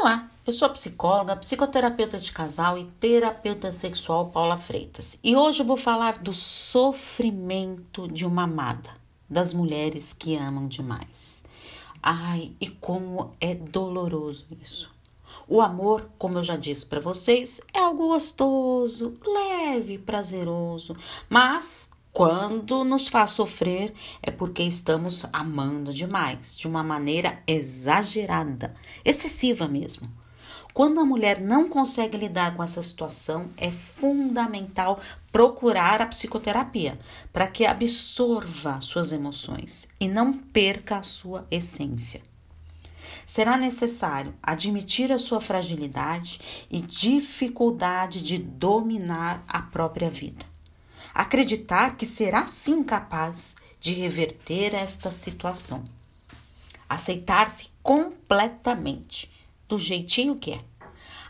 Olá, eu sou a psicóloga, psicoterapeuta de casal e terapeuta sexual Paula Freitas. E hoje eu vou falar do sofrimento de uma amada, das mulheres que amam demais. Ai, e como é doloroso isso. O amor, como eu já disse para vocês, é algo gostoso, leve, prazeroso, mas quando nos faz sofrer é porque estamos amando demais, de uma maneira exagerada, excessiva mesmo. Quando a mulher não consegue lidar com essa situação, é fundamental procurar a psicoterapia para que absorva suas emoções e não perca a sua essência. Será necessário admitir a sua fragilidade e dificuldade de dominar a própria vida acreditar que será sim capaz de reverter esta situação. Aceitar-se completamente, do jeitinho que é.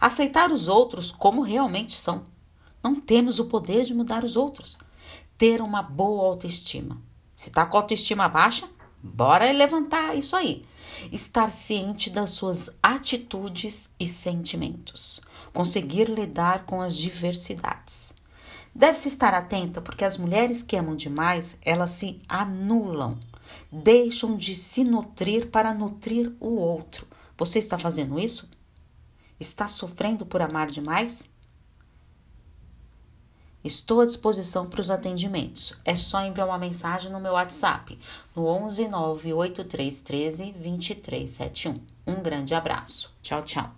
Aceitar os outros como realmente são. Não temos o poder de mudar os outros. Ter uma boa autoestima. Se está com a autoestima baixa, bora levantar isso aí. Estar ciente das suas atitudes e sentimentos. Conseguir lidar com as diversidades. Deve-se estar atenta porque as mulheres que amam demais, elas se anulam, deixam de se nutrir para nutrir o outro. Você está fazendo isso? Está sofrendo por amar demais? Estou à disposição para os atendimentos. É só enviar uma mensagem no meu WhatsApp, no 11 98313 2371. Um grande abraço. Tchau, tchau.